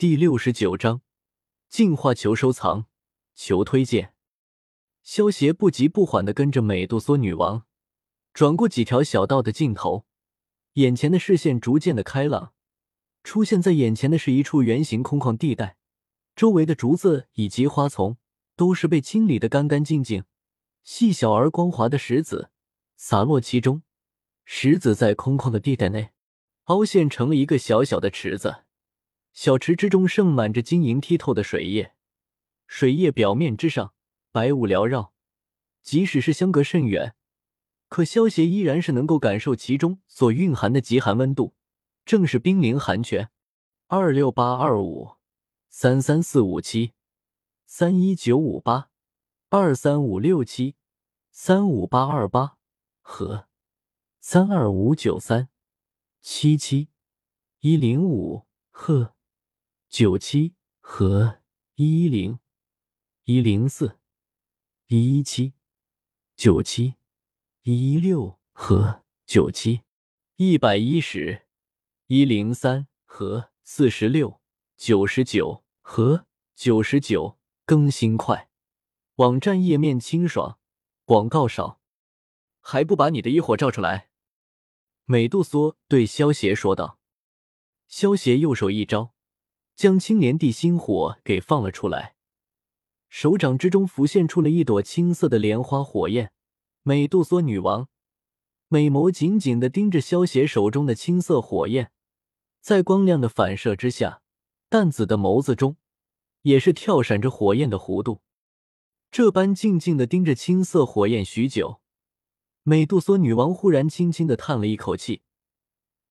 第六十九章进化求收藏，求推荐。萧协不急不缓的跟着美杜莎女王转过几条小道的尽头，眼前的视线逐渐的开朗，出现在眼前的是一处圆形空旷地带，周围的竹子以及花丛都是被清理的干干净净，细小而光滑的石子洒落其中，石子在空旷的地带内凹陷成了一个小小的池子。小池之中盛满着晶莹剔透的水液，水液表面之上白雾缭绕，即使是相隔甚远，可萧协依然是能够感受其中所蕴含的极寒温度，正是冰凌寒泉。二六八二五三三四五七三一九五八二三五六七三五八二八和三二五九三七七一零五呵。九七和一一零一零四一一七九七一一六和九七一百一十一零三和四十六九十九和九十九更新快，网站页面清爽，广告少，还不把你的异火照出来？美杜莎对萧协说道。萧协右手一招。将青莲地心火给放了出来，手掌之中浮现出了一朵青色的莲花火焰。美杜莎女王美眸紧紧的盯着萧邪手中的青色火焰，在光亮的反射之下，淡紫的眸子中也是跳闪着火焰的弧度。这般静静的盯着青色火焰许久，美杜莎女王忽然轻轻的叹了一口气，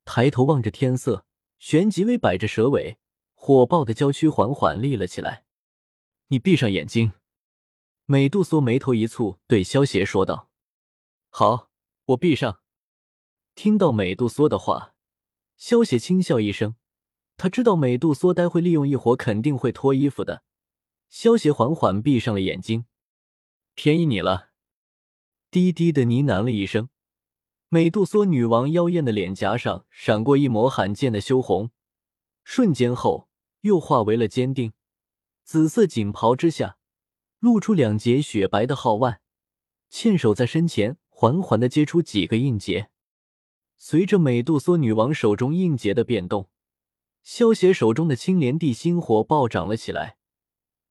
抬头望着天色，旋即微摆着蛇尾。火爆的娇躯缓缓立了起来。你闭上眼睛。美杜莎眉头一蹙，对萧邪说道：“好，我闭上。”听到美杜莎的话，萧邪轻笑一声。他知道美杜莎待会利用异火肯定会脱衣服的。萧邪缓缓闭上了眼睛。便宜你了。低低的呢喃了一声。美杜莎女王妖艳的脸颊上闪过一抹罕见的羞红，瞬间后。又化为了坚定，紫色锦袍之下露出两截雪白的皓腕，纤手在身前缓缓的接出几个印结。随着美杜莎女王手中印结的变动，萧邪手中的青莲地心火暴涨了起来。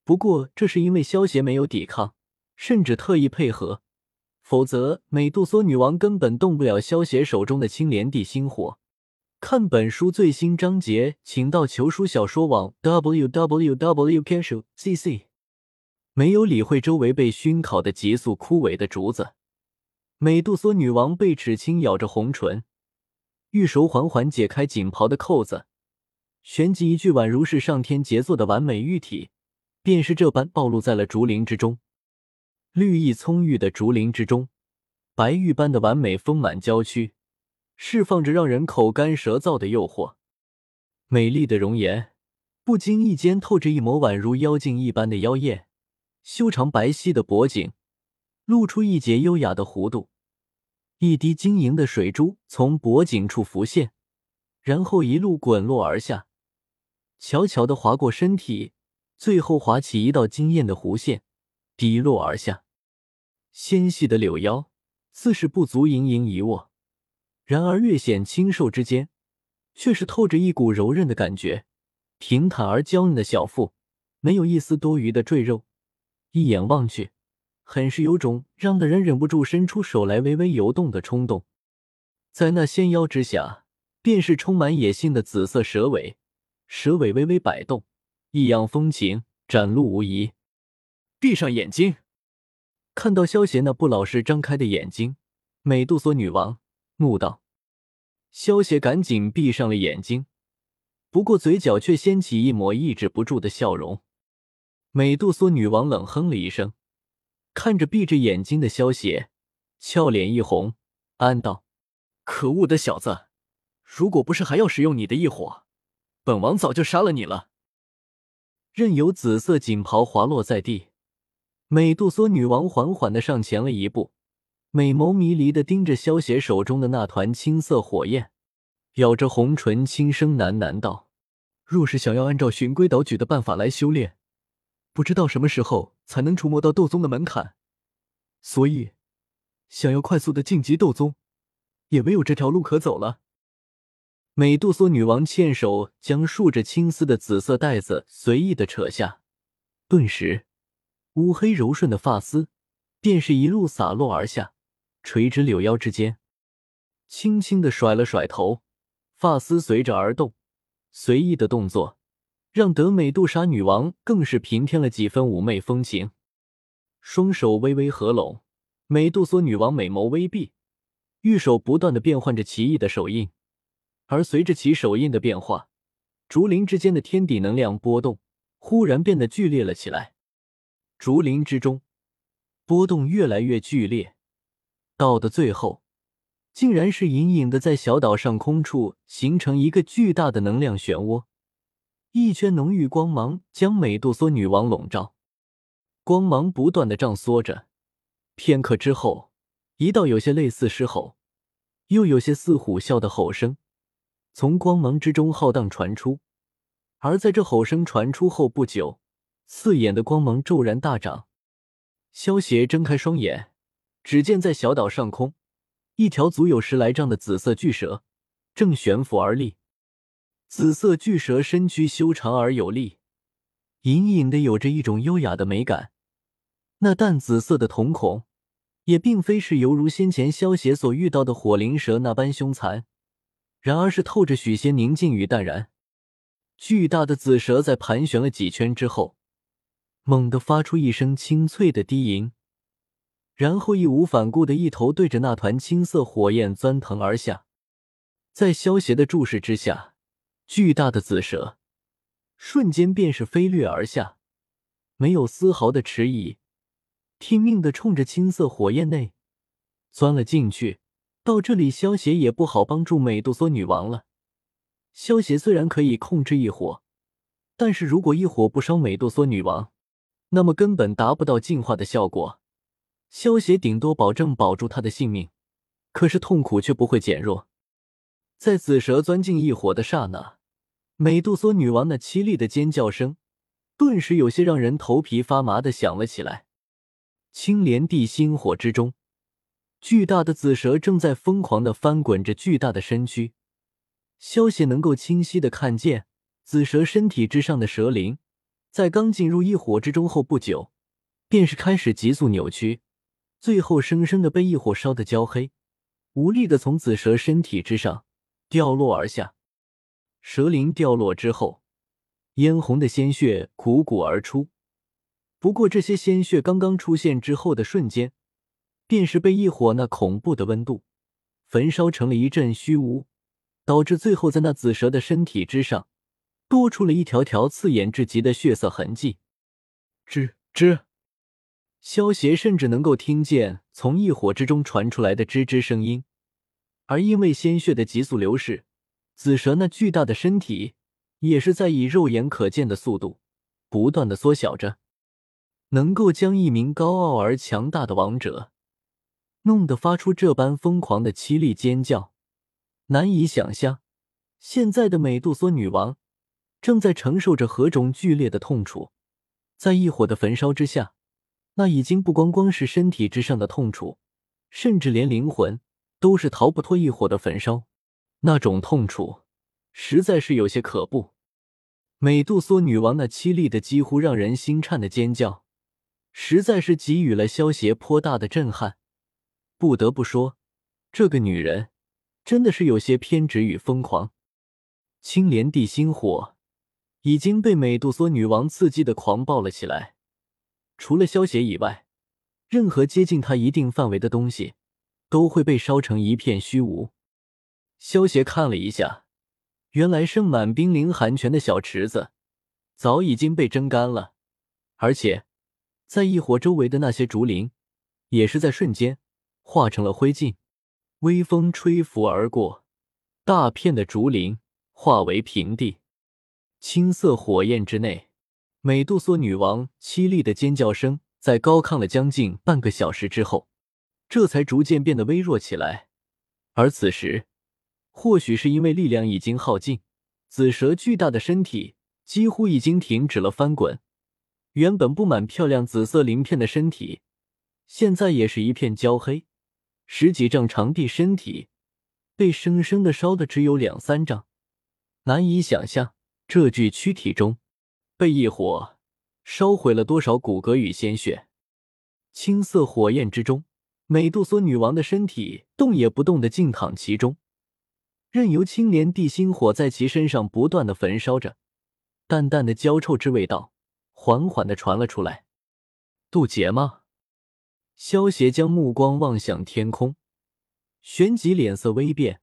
不过，这是因为萧邪没有抵抗，甚至特意配合，否则美杜莎女王根本动不了萧邪手中的青莲地心火。看本书最新章节，请到求书小说网 w w w c a s h c c 没有理会周围被熏烤的急速枯萎的竹子，美杜莎女王被齿轻咬着红唇，玉手缓缓解开锦袍的扣子，旋即一具宛如是上天杰作的完美玉体，便是这般暴露在了竹林之中。绿意葱郁的竹林之中，白玉般的完美丰满娇躯。释放着让人口干舌燥的诱惑，美丽的容颜不经意间透着一抹宛如妖精一般的妖艳，修长白皙的脖颈露出一截优雅的弧度，一滴晶莹的水珠从脖颈处浮现，然后一路滚落而下，悄悄的划过身体，最后划起一道惊艳的弧线，滴落而下。纤细的柳腰似是不足盈盈一握。然而，略显清瘦之间，却是透着一股柔韧的感觉。平坦而娇嫩的小腹，没有一丝多余的赘肉，一眼望去，很是有种让的人忍不住伸出手来微微游动的冲动。在那纤腰之下，便是充满野性的紫色蛇尾，蛇尾微微摆动，异样风情展露无遗。闭上眼睛，看到萧邪那不老实张开的眼睛，美杜莎女王。怒道：“萧邪，赶紧闭上了眼睛。不过嘴角却掀起一抹抑制不住的笑容。”美杜莎女王冷哼了一声，看着闭着眼睛的萧邪，俏脸一红，暗道：“可恶的小子，如果不是还要使用你的异火，本王早就杀了你了。”任由紫色锦袍滑落在地，美杜莎女王缓缓的上前了一步。美眸迷离的盯着萧邪手中的那团青色火焰，咬着红唇轻声喃喃道：“若是想要按照循规蹈矩的办法来修炼，不知道什么时候才能触摸到斗宗的门槛。所以，想要快速的晋级斗宗，也没有这条路可走了。美杜莎女王欠手将束着青丝的紫色带子随意的扯下，顿时，乌黑柔顺的发丝便是一路洒落而下，垂直柳腰之间，轻轻的甩了甩头，发丝随着而动，随意的动作让德美杜莎女王更是平添了几分妩媚风情。双手微微合拢，美杜莎女王美眸微闭，玉手不断的变换着奇异的手印。而随着其手印的变化，竹林之间的天地能量波动忽然变得剧烈了起来。竹林之中，波动越来越剧烈，到的最后，竟然是隐隐的在小岛上空处形成一个巨大的能量漩涡。一圈浓郁光芒将美杜莎女王笼罩，光芒不断的胀缩着。片刻之后，一道有些类似狮吼，又有些似虎啸的吼声。从光芒之中浩荡传出，而在这吼声传出后不久，刺眼的光芒骤然大涨。萧邪睁开双眼，只见在小岛上空，一条足有十来丈的紫色巨蛇正悬浮而立。紫色巨蛇身躯修长而有力，隐隐的有着一种优雅的美感。那淡紫色的瞳孔，也并非是犹如先前萧邪所遇到的火灵蛇那般凶残。然而是透着许些宁静与淡然。巨大的紫蛇在盘旋了几圈之后，猛地发出一声清脆的低吟，然后义无反顾的一头对着那团青色火焰钻腾而下。在萧邪的注视之下，巨大的紫蛇瞬间便是飞掠而下，没有丝毫的迟疑，拼命的冲着青色火焰内钻了进去。到这里，萧邪也不好帮助美杜莎女王了。萧邪虽然可以控制异火，但是如果异火不烧美杜莎女王，那么根本达不到净化的效果。萧邪顶多保证保住他的性命，可是痛苦却不会减弱。在紫蛇钻进异火的刹那，美杜莎女王那凄厉的尖叫声，顿时有些让人头皮发麻的响了起来。青莲地心火之中。巨大的紫蛇正在疯狂的翻滚着巨大的身躯，萧邪能够清晰的看见紫蛇身体之上的蛇鳞，在刚进入异火之中后不久，便是开始急速扭曲，最后生生的被异火烧得焦黑，无力的从紫蛇身体之上掉落而下。蛇鳞掉落之后，嫣红的鲜血汩汩而出，不过这些鲜血刚刚出现之后的瞬间。便是被异火那恐怖的温度焚烧成了一阵虚无，导致最后在那紫蛇的身体之上多出了一条条刺眼至极的血色痕迹。吱吱，萧邪甚至能够听见从异火之中传出来的吱吱声音，而因为鲜血的急速流逝，紫蛇那巨大的身体也是在以肉眼可见的速度不断的缩小着，能够将一名高傲而强大的王者。弄得发出这般疯狂的凄厉尖叫，难以想象，现在的美杜莎女王正在承受着何种剧烈的痛楚。在异火的焚烧之下，那已经不光光是身体之上的痛楚，甚至连灵魂都是逃不脱一火的焚烧。那种痛楚实在是有些可怖。美杜莎女王那凄厉的几乎让人心颤的尖叫，实在是给予了萧邪颇大的震撼。不得不说，这个女人真的是有些偏执与疯狂。青莲地心火已经被美杜莎女王刺激的狂暴了起来，除了萧邪以外，任何接近他一定范围的东西都会被烧成一片虚无。萧邪看了一下，原来盛满冰凌寒泉的小池子早已经被蒸干了，而且在异火周围的那些竹林也是在瞬间。化成了灰烬，微风吹拂而过，大片的竹林化为平地。青色火焰之内，美杜莎女王凄厉的尖叫声在高亢了将近半个小时之后，这才逐渐变得微弱起来。而此时，或许是因为力量已经耗尽，紫蛇巨大的身体几乎已经停止了翻滚，原本布满漂亮紫色鳞片的身体，现在也是一片焦黑。十几丈长地身体被生生的烧的只有两三丈，难以想象这具躯体中被一火烧毁了多少骨骼与鲜血。青色火焰之中，美杜莎女王的身体动也不动的静躺其中。任由青莲地心火在其身上不断的焚烧着，淡淡的焦臭之味道缓缓的传了出来。渡劫吗？萧邪将目光望向天空，旋即脸色微变。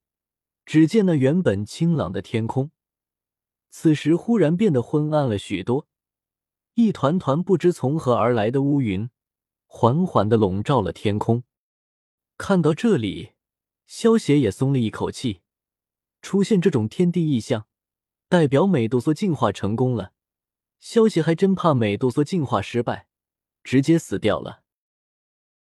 只见那原本清朗的天空，此时忽然变得昏暗了许多。一团团不知从何而来的乌云，缓缓的笼罩了天空。看到这里，萧邪也松了一口气。出现这种天地异象，代表美杜莎进化成功了。萧邪还真怕美杜莎进化失败，直接死掉了。